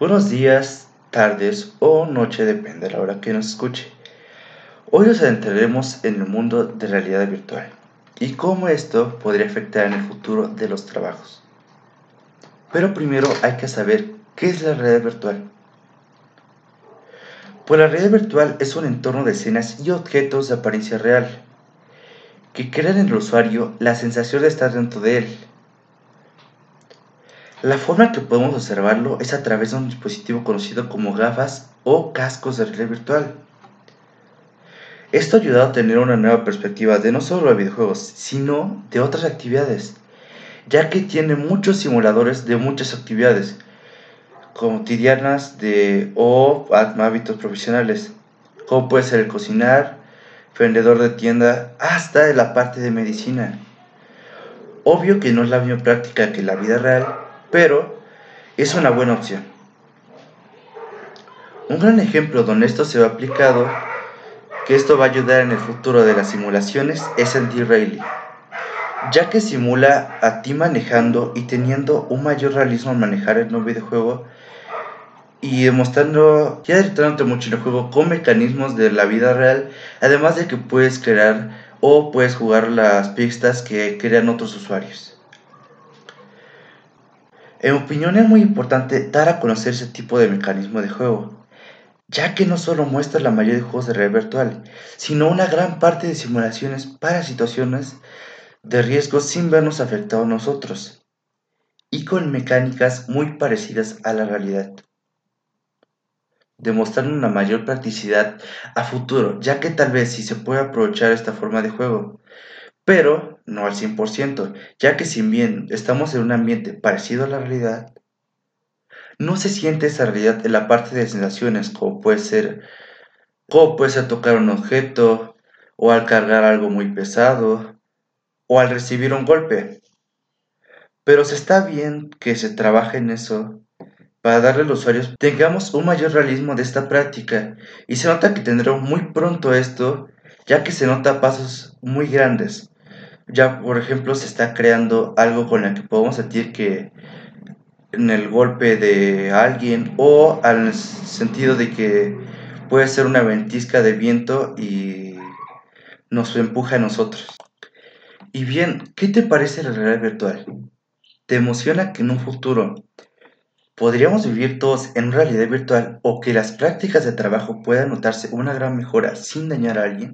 Buenos días, tardes o noche, depende de la hora que nos escuche. Hoy nos adentraremos en el mundo de realidad virtual y cómo esto podría afectar en el futuro de los trabajos. Pero primero hay que saber qué es la realidad virtual. Pues la realidad virtual es un entorno de escenas y objetos de apariencia real que crean en el usuario la sensación de estar dentro de él la forma que podemos observarlo es a través de un dispositivo conocido como gafas o cascos de realidad virtual. Esto ha ayudado a tener una nueva perspectiva de no solo los videojuegos, sino de otras actividades, ya que tiene muchos simuladores de muchas actividades cotidianas de, o hábitos profesionales, como puede ser el cocinar, vendedor de tienda, hasta la parte de medicina. Obvio que no es la misma práctica que la vida real, pero es una buena opción. Un gran ejemplo donde esto se ha aplicado, que esto va a ayudar en el futuro de las simulaciones, es el D-Rally, ya que simula a ti manejando y teniendo un mayor realismo al manejar en un videojuego y demostrando, ya directamente mucho en el juego con mecanismos de la vida real, además de que puedes crear o puedes jugar las pistas que crean otros usuarios. En mi opinión es muy importante dar a conocer ese tipo de mecanismo de juego, ya que no solo muestra la mayoría de juegos de realidad virtual, sino una gran parte de simulaciones para situaciones de riesgo sin vernos afectados nosotros, y con mecánicas muy parecidas a la realidad demostrando una mayor practicidad a futuro, ya que tal vez si se puede aprovechar esta forma de juego, pero no al 100%, ya que si bien estamos en un ambiente parecido a la realidad, no se siente esa realidad en la parte de sensaciones, como puede ser, como puede ser tocar un objeto, o al cargar algo muy pesado, o al recibir un golpe. Pero se está bien que se trabaje en eso para darle a los usuarios tengamos un mayor realismo de esta práctica y se nota que tendremos muy pronto esto ya que se nota pasos muy grandes ya, por ejemplo, se está creando algo con el que podemos sentir que en el golpe de alguien o al sentido de que puede ser una ventisca de viento y nos empuja a nosotros. Y bien, ¿qué te parece la realidad virtual? ¿Te emociona que en un futuro podríamos vivir todos en realidad virtual o que las prácticas de trabajo puedan notarse una gran mejora sin dañar a alguien?